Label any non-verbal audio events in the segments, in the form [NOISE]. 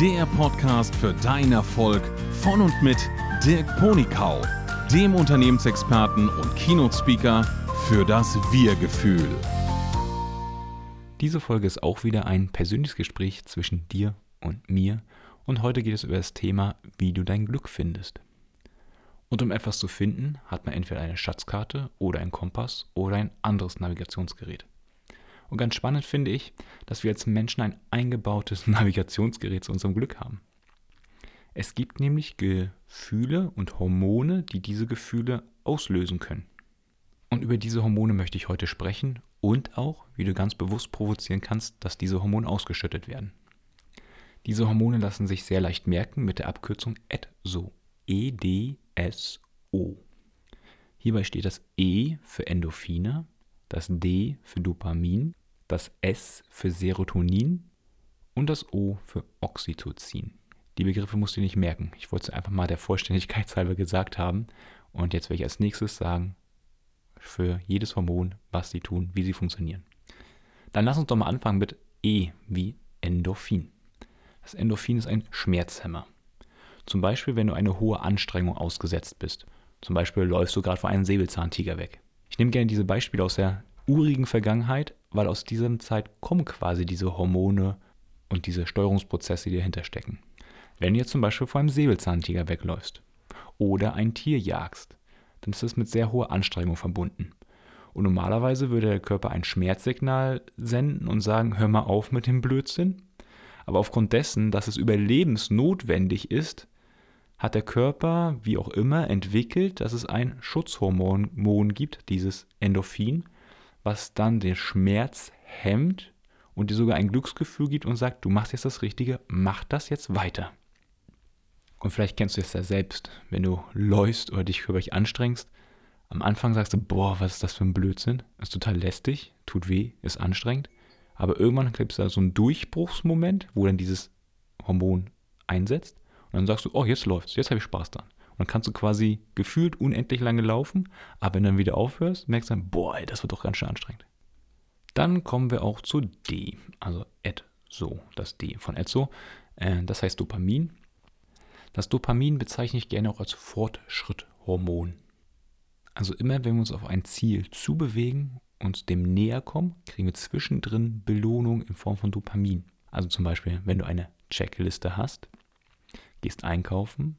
der Podcast für deinen Erfolg von und mit Dirk Ponikau, dem Unternehmensexperten und Keynote-Speaker für das Wir-Gefühl. Diese Folge ist auch wieder ein persönliches Gespräch zwischen dir und mir und heute geht es über das Thema, wie du dein Glück findest. Und um etwas zu finden, hat man entweder eine Schatzkarte oder einen Kompass oder ein anderes Navigationsgerät. Und ganz spannend finde ich, dass wir als Menschen ein eingebautes [LAUGHS] Navigationsgerät zu unserem Glück haben. Es gibt nämlich Gefühle und Hormone, die diese Gefühle auslösen können. Und über diese Hormone möchte ich heute sprechen und auch, wie du ganz bewusst provozieren kannst, dass diese Hormone ausgeschüttet werden. Diese Hormone lassen sich sehr leicht merken mit der Abkürzung EDSO. E-D-S-O. Hierbei steht das E für Endorphine, das D für Dopamin, das S für Serotonin und das O für Oxytocin. Die Begriffe musst du nicht merken. Ich wollte es einfach mal der Vollständigkeit halber gesagt haben. Und jetzt werde ich als nächstes sagen, für jedes Hormon, was sie tun, wie sie funktionieren. Dann lass uns doch mal anfangen mit E wie Endorphin. Das Endorphin ist ein Schmerzhemmer. Zum Beispiel, wenn du eine hohe Anstrengung ausgesetzt bist. Zum Beispiel läufst du gerade vor einem Säbelzahntiger weg. Ich nehme gerne diese Beispiele aus der urigen Vergangenheit, weil aus dieser Zeit kommen quasi diese Hormone und diese Steuerungsprozesse, die dahinter stecken. Wenn jetzt zum Beispiel vor einem Säbelzahntiger wegläufst oder ein Tier jagst, dann ist das mit sehr hoher Anstrengung verbunden. Und normalerweise würde der Körper ein Schmerzsignal senden und sagen, hör mal auf mit dem Blödsinn. Aber aufgrund dessen, dass es überlebensnotwendig ist, hat der Körper, wie auch immer, entwickelt, dass es ein Schutzhormon gibt, dieses Endorphin, was dann den Schmerz hemmt und dir sogar ein Glücksgefühl gibt und sagt, du machst jetzt das Richtige, mach das jetzt weiter. Und vielleicht kennst du es ja selbst, wenn du läufst oder dich körperlich anstrengst. Am Anfang sagst du, boah, was ist das für ein Blödsinn? Ist total lästig, tut weh, ist anstrengend. Aber irgendwann gibt es da so einen Durchbruchsmoment, wo dann dieses Hormon einsetzt. Und dann sagst du, oh, jetzt läuft's, jetzt habe ich Spaß dran. Und dann kannst du quasi gefühlt unendlich lange laufen, aber wenn du dann wieder aufhörst, merkst du dann, boah, das wird doch ganz schön anstrengend. Dann kommen wir auch zu D, also EDSO, das D von EDSO, äh, das heißt Dopamin. Das Dopamin bezeichne ich gerne auch als Fortschritthormon. Also immer, wenn wir uns auf ein Ziel zubewegen, uns dem näher kommen, kriegen wir zwischendrin Belohnung in Form von Dopamin. Also zum Beispiel, wenn du eine Checkliste hast, gehst einkaufen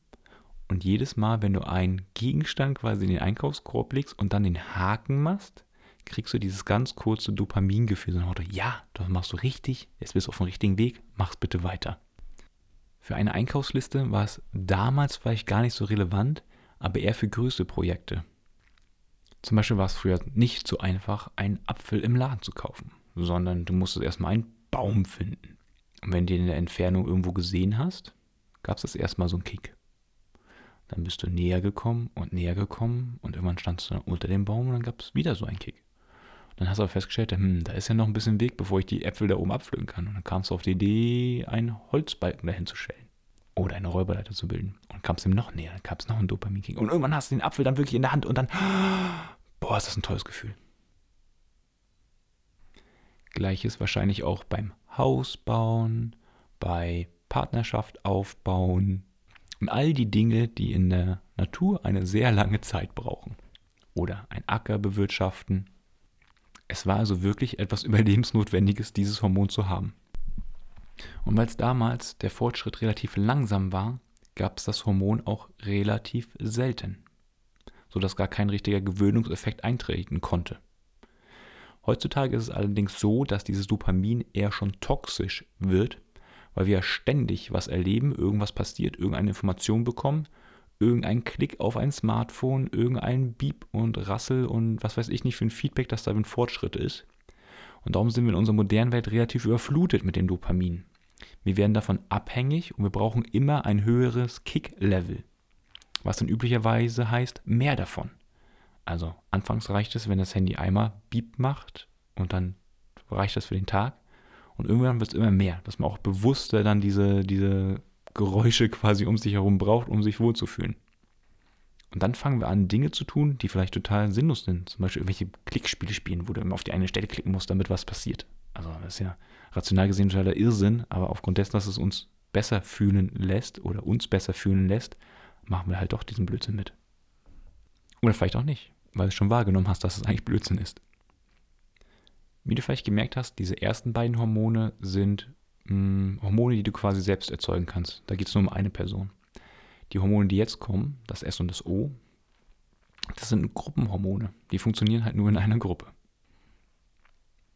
und jedes Mal, wenn du einen Gegenstand quasi in den Einkaufskorb legst und dann den Haken machst, kriegst du dieses ganz kurze Dopamingefühl. So Motto, ja, das machst du richtig, jetzt bist du auf dem richtigen Weg, mach's bitte weiter. Für eine Einkaufsliste war es damals vielleicht gar nicht so relevant, aber eher für größere Projekte. Zum Beispiel war es früher nicht so einfach, einen Apfel im Laden zu kaufen, sondern du musstest erstmal einen Baum finden. Und wenn du den in der Entfernung irgendwo gesehen hast, gab es das erstmal so einen Kick. Dann bist du näher gekommen und näher gekommen und irgendwann standst du unter dem Baum und dann gab es wieder so einen Kick. Dann hast du aber festgestellt, hm, da ist ja noch ein bisschen Weg, bevor ich die Äpfel da oben abpflücken kann. Und dann kamst du auf die Idee, einen Holzbalken dahin zu stellen. Oder eine Räuberleiter zu bilden. Und kamst ihm noch näher, dann gab es noch einen Dopamin-Kick. Und irgendwann hast du den Apfel dann wirklich in der Hand und dann, boah, ist das ein tolles Gefühl. Gleiches wahrscheinlich auch beim Hausbauen, bei Partnerschaft aufbauen, und all die Dinge, die in der Natur eine sehr lange Zeit brauchen. Oder ein Acker bewirtschaften. Es war also wirklich etwas Überlebensnotwendiges, dieses Hormon zu haben. Und weil es damals der Fortschritt relativ langsam war, gab es das Hormon auch relativ selten, sodass gar kein richtiger Gewöhnungseffekt eintreten konnte. Heutzutage ist es allerdings so, dass dieses Dopamin eher schon toxisch wird, weil wir ständig was erleben, irgendwas passiert, irgendeine Information bekommen, irgendein Klick auf ein Smartphone, irgendein Beep und Rassel und was weiß ich nicht für ein Feedback, das da ein Fortschritt ist. Und darum sind wir in unserer modernen Welt relativ überflutet mit dem Dopamin. Wir werden davon abhängig und wir brauchen immer ein höheres Kick-Level, was dann üblicherweise heißt mehr davon. Also anfangs reicht es, wenn das Handy einmal Beep macht und dann reicht das für den Tag. Und irgendwann wird es immer mehr, dass man auch bewusster dann diese, diese Geräusche quasi um sich herum braucht, um sich wohlzufühlen. Und dann fangen wir an, Dinge zu tun, die vielleicht total sinnlos sind. Zum Beispiel irgendwelche Klickspiele spielen, wo du immer auf die eine Stelle klicken musst, damit was passiert. Also das ist ja rational gesehen totaler Irrsinn, aber aufgrund dessen, dass es uns besser fühlen lässt oder uns besser fühlen lässt, machen wir halt doch diesen Blödsinn mit. Oder vielleicht auch nicht, weil du schon wahrgenommen hast, dass es eigentlich Blödsinn ist. Wie du vielleicht gemerkt hast, diese ersten beiden Hormone sind mh, hm, Hormone, die du quasi selbst erzeugen kannst. Da geht es nur um eine Person. Die Hormone, die jetzt kommen, das S und das O, das sind Gruppenhormone. Die funktionieren halt nur in einer Gruppe.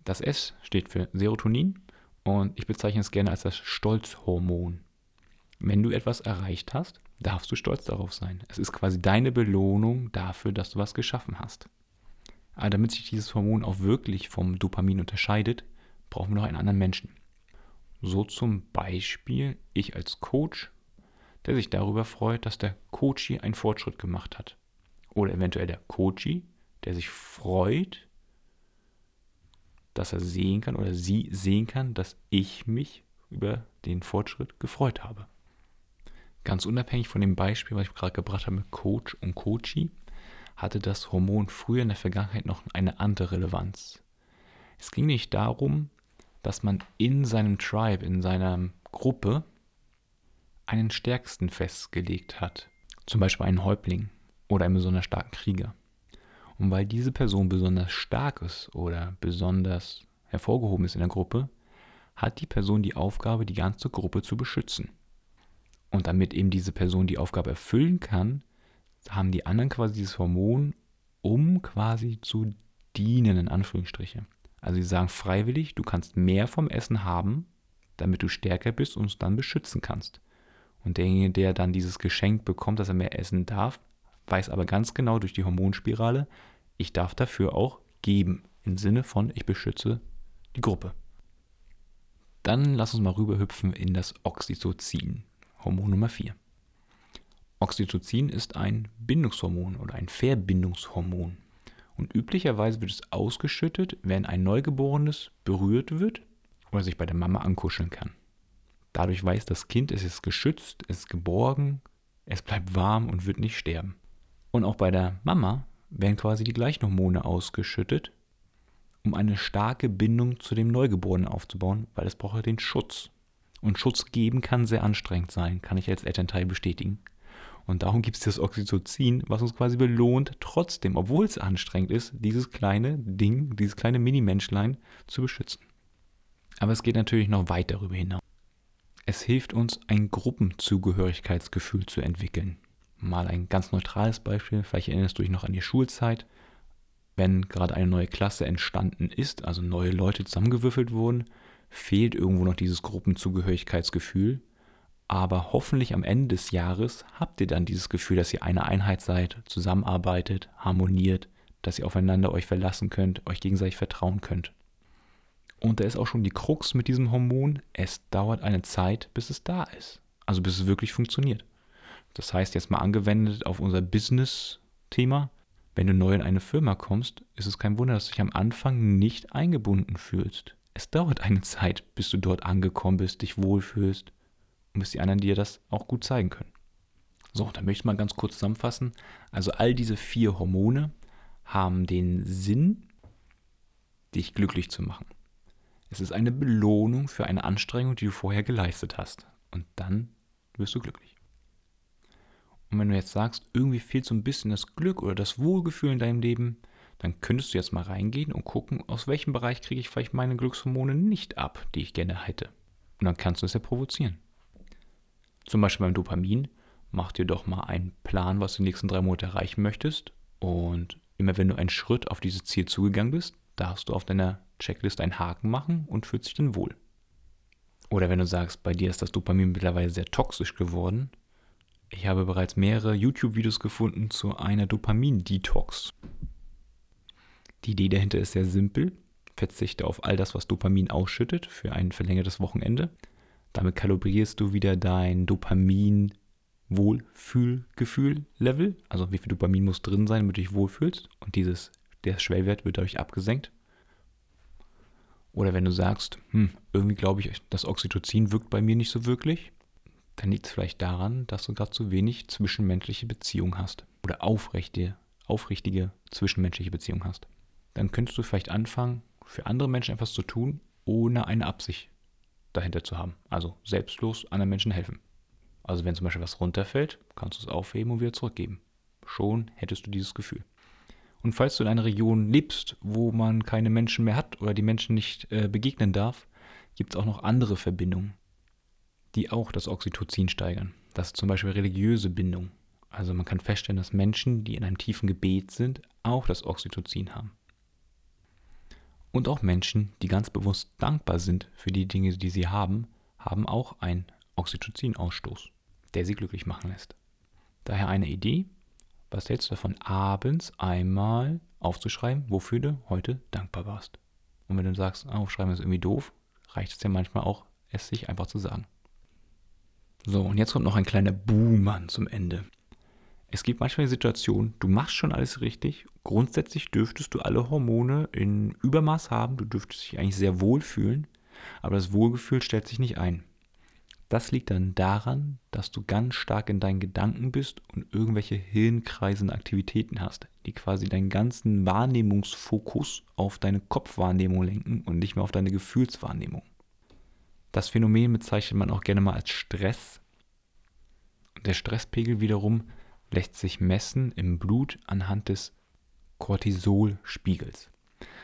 Das S steht für Serotonin und ich bezeichne es gerne als das Stolzhormon. Wenn du etwas erreicht hast, darfst du stolz darauf sein. Es ist quasi deine Belohnung dafür, dass du was geschaffen hast. Aber damit sich dieses Hormon auch wirklich vom Dopamin unterscheidet, brauchen wir noch einen anderen Menschen. So zum Beispiel ich als Coach, der sich darüber freut, dass der Coachie einen Fortschritt gemacht hat. Oder eventuell der Coachie, der sich freut, dass er sehen kann oder sie sehen kann, dass ich mich über den Fortschritt gefreut habe. Ganz unabhängig von dem Beispiel, was ich gerade gebracht habe mit Coach und Coachie, hatte das Hormon früher in der Vergangenheit noch eine andere Relevanz. Es ging nicht darum, dass man in seinem Tribe, in seiner Gruppe einen Stärksten festgelegt hat. Zum Beispiel einen Häuptling oder einen besonders starken Krieger. Und weil diese Person besonders stark ist oder besonders hervorgehoben ist in der Gruppe, hat die Person die Aufgabe, die ganze Gruppe zu beschützen. Und damit eben diese Person die Aufgabe erfüllen kann, haben die anderen quasi dieses Hormon, um quasi zu dienen, in Anführungsstriche. Also sie sagen freiwillig, du kannst mehr vom Essen haben, damit du stärker bist und es dann beschützen kannst. Und derjenige, der dann dieses Geschenk bekommt, dass er mehr essen darf, weiß aber ganz genau durch die Hormonspirale, ich darf dafür auch geben. Im Sinne von, ich beschütze die Gruppe. Dann lass uns mal rüberhüpfen in das Oxytocin, Hormon Nummer 4. Oxytocin ist ein Bindungshormon oder ein Verbindungshormon. Und üblicherweise wird es ausgeschüttet, wenn ein Neugeborenes berührt wird oder sich bei der Mama ankuscheln kann. Dadurch weiß das Kind, es ist geschützt, es ist geborgen, es bleibt warm und wird nicht sterben. Und auch bei der Mama werden quasi die gleichen Hormone ausgeschüttet, um eine starke Bindung zu dem Neugeborenen aufzubauen, weil es braucht ja den Schutz. Und Schutz geben kann sehr anstrengend sein, kann ich als Elternteil bestätigen. Und darum gibt es das Oxytocin, was uns quasi belohnt, trotzdem, obwohl es anstrengend ist, dieses kleine Ding, dieses kleine Mini-Menschlein zu beschützen. Aber es geht natürlich noch weit darüber hinaus. Es hilft uns, ein Gruppenzugehörigkeitsgefühl zu entwickeln. Mal ein ganz neutrales Beispiel, vielleicht erinnerst du dich noch an die Schulzeit, wenn gerade eine neue Klasse entstanden ist, also neue Leute zusammengewürfelt wurden, fehlt irgendwo noch dieses Gruppenzugehörigkeitsgefühl. Aber hoffentlich am Ende des Jahres habt ihr dann dieses Gefühl, dass ihr eine Einheit seid, zusammenarbeitet, harmoniert, dass ihr aufeinander euch verlassen könnt, euch gegenseitig vertrauen könnt. Und da ist auch schon die Krux mit diesem Hormon, es dauert eine Zeit, bis es da ist. Also bis es wirklich funktioniert. Das heißt, jetzt mal angewendet auf unser Business-Thema, wenn du neu in eine Firma kommst, ist es kein Wunder, dass du dich am Anfang nicht eingebunden fühlst. Es dauert eine Zeit, bis du dort angekommen bist, dich wohlfühlst bis die anderen dir das auch gut zeigen können. So, dann möchte ich mal ganz kurz zusammenfassen. Also all diese vier Hormone haben den Sinn, dich glücklich zu machen. Es ist eine Belohnung für eine Anstrengung, die du vorher geleistet hast. Und dann wirst du glücklich. Und wenn du jetzt sagst, irgendwie fehlt so ein bisschen das Glück oder das Wohlgefühl in deinem Leben, dann könntest du jetzt mal reingehen und gucken, aus welchem Bereich kriege ich vielleicht meine Glückshormone nicht ab, die ich gerne hätte. Und dann kannst du es ja provozieren. Zum Beispiel beim Dopamin, mach dir doch mal einen Plan, was du den nächsten drei Monate erreichen möchtest. Und immer wenn du einen Schritt auf dieses Ziel zugegangen bist, darfst du auf deiner Checkliste einen Haken machen und fühlst dich dann wohl. Oder wenn du sagst, bei dir ist das Dopamin mittlerweile sehr toxisch geworden, ich habe bereits mehrere YouTube-Videos gefunden zu einer Dopamin-Detox. Die Idee dahinter ist sehr simpel. Verzichte auf all das, was Dopamin ausschüttet, für ein verlängertes Wochenende. Damit kalibrierst du wieder dein Dopamin Wohlfühlgefühl-Level, also wie viel Dopamin muss drin sein, damit du dich wohlfühlst und dieses, der Schwellwert wird dadurch abgesenkt. Oder wenn du sagst, hm, irgendwie glaube ich, das Oxytocin wirkt bei mir nicht so wirklich, dann liegt es vielleicht daran, dass du gerade zu wenig zwischenmenschliche Beziehung hast oder aufrechte, aufrichtige zwischenmenschliche Beziehung hast. Dann könntest du vielleicht anfangen, für andere Menschen etwas zu tun, ohne eine Absicht dahinter zu haben. Also selbstlos anderen Menschen helfen. Also wenn zum Beispiel was runterfällt, kannst du es aufheben und wieder zurückgeben. Schon hättest du dieses Gefühl. Und falls du in einer Region lebst, wo man keine Menschen mehr hat oder die Menschen nicht äh, begegnen darf, gibt es auch noch andere Verbindungen, die auch das Oxytocin steigern. Das ist zum Beispiel religiöse Bindung. Also man kann feststellen, dass Menschen, die in einem tiefen Gebet sind, auch das Oxytocin haben. Und auch Menschen, die ganz bewusst dankbar sind für die Dinge, die sie haben, haben auch einen Oxytocin-Ausstoß, der sie glücklich machen lässt. Daher eine Idee, was hältst du davon, abends einmal aufzuschreiben, wofür du heute dankbar warst? Und wenn du sagst, aufschreiben ist irgendwie doof, reicht es ja manchmal auch, es sich einfach zu sagen. So, und jetzt kommt noch ein kleiner Buhmann zum Ende. Es gibt manchmal die Situation, du machst schon alles richtig. Grundsätzlich dürftest du alle Hormone in Übermaß haben. Du dürftest dich eigentlich sehr wohl fühlen. Aber das Wohlgefühl stellt sich nicht ein. Das liegt dann daran, dass du ganz stark in deinen Gedanken bist und irgendwelche hirnkreisende Aktivitäten hast, die quasi deinen ganzen Wahrnehmungsfokus auf deine Kopfwahrnehmung lenken und nicht mehr auf deine Gefühlswahrnehmung. Das Phänomen bezeichnet man auch gerne mal als Stress. Der Stresspegel wiederum lässt sich messen im Blut anhand des Cortisolspiegels.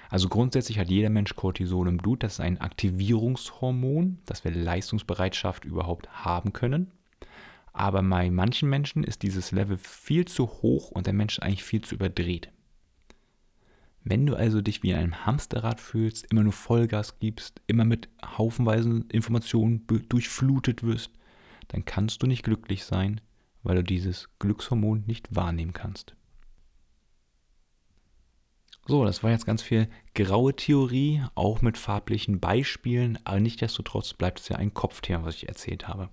Also grundsätzlich hat jeder Mensch Cortisol im Blut. Das ist ein Aktivierungshormon, das wir Leistungsbereitschaft überhaupt haben können. Aber bei manchen Menschen ist dieses Level viel zu hoch und der Mensch ist eigentlich viel zu überdreht. Wenn du also dich wie in einem Hamsterrad fühlst, immer nur Vollgas gibst, immer mit haufenweisen Informationen durchflutet wirst, dann kannst du nicht glücklich sein, weil du dieses Glückshormon nicht wahrnehmen kannst. So, das war jetzt ganz viel graue Theorie, auch mit farblichen Beispielen, aber nichtsdestotrotz bleibt es ja ein Kopfthema, was ich erzählt habe.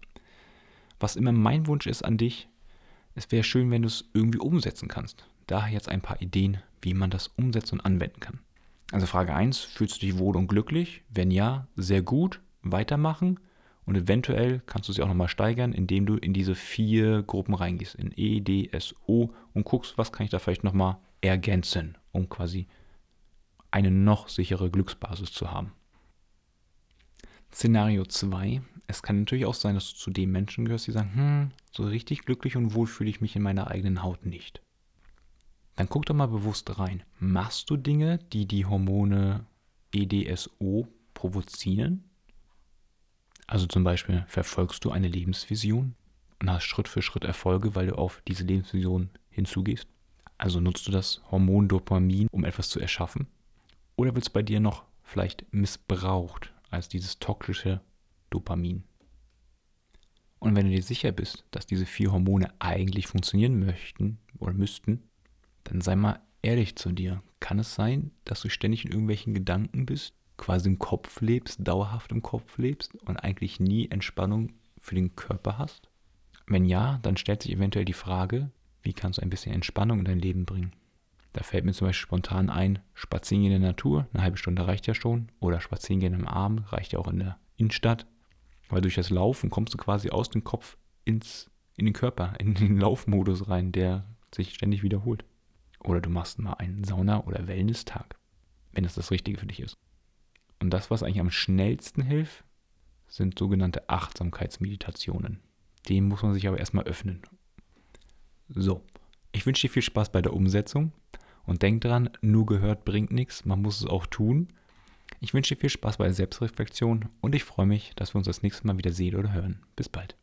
Was immer mein Wunsch ist an dich, es wäre schön, wenn du es irgendwie umsetzen kannst. Daher jetzt ein paar Ideen, wie man das umsetzen und anwenden kann. Also Frage 1, fühlst du dich wohl und glücklich? Wenn ja, sehr gut, weitermachen. Und eventuell kannst du sie auch nochmal steigern, indem du in diese vier Gruppen reingehst, in E, D, S, O und guckst, was kann ich da vielleicht nochmal ergänzen, um quasi eine noch sichere Glücksbasis zu haben. Szenario 2. Es kann natürlich auch sein, dass du zu den Menschen gehörst, die sagen, hm, so richtig glücklich und wohl fühle ich mich in meiner eigenen Haut nicht. Dann guck doch mal bewusst rein. Machst du Dinge, die die Hormone EDSO provozieren? Also zum Beispiel verfolgst du eine Lebensvision und hast Schritt für Schritt Erfolge, weil du auf diese Lebensvision hinzugehst. Also nutzt du das Hormon Dopamin, um etwas zu erschaffen? Oder wird es bei dir noch vielleicht missbraucht als dieses toxische Dopamin? Und wenn du dir sicher bist, dass diese vier Hormone eigentlich funktionieren möchten oder müssten, dann sei mal ehrlich zu dir. Kann es sein, dass du ständig in irgendwelchen Gedanken bist, quasi im Kopf lebst, dauerhaft im Kopf lebst und eigentlich nie Entspannung für den Körper hast? Wenn ja, dann stellt sich eventuell die Frage, wie kannst du ein bisschen Entspannung in dein Leben bringen? Da fällt mir zum Beispiel spontan ein, spazieren in der Natur, eine halbe Stunde reicht ja schon. Oder spazieren gehen am Abend, reicht ja auch in der Innenstadt. Weil durch das Laufen kommst du quasi aus dem Kopf ins, in den Körper, in den Laufmodus rein, der sich ständig wiederholt. Oder du machst mal einen Sauna- oder Wellness-Tag, wenn das das Richtige für dich ist. Und das, was eigentlich am schnellsten hilft, sind sogenannte Achtsamkeitsmeditationen. Dem muss man sich aber erstmal öffnen. So, ich wünsche dir viel Spaß bei der Umsetzung und denk dran, nur gehört bringt nichts, man muss es auch tun. Ich wünsche dir viel Spaß bei der Selbstreflexion und ich freue mich, dass wir uns das nächste Mal wieder sehen oder hören. Bis bald.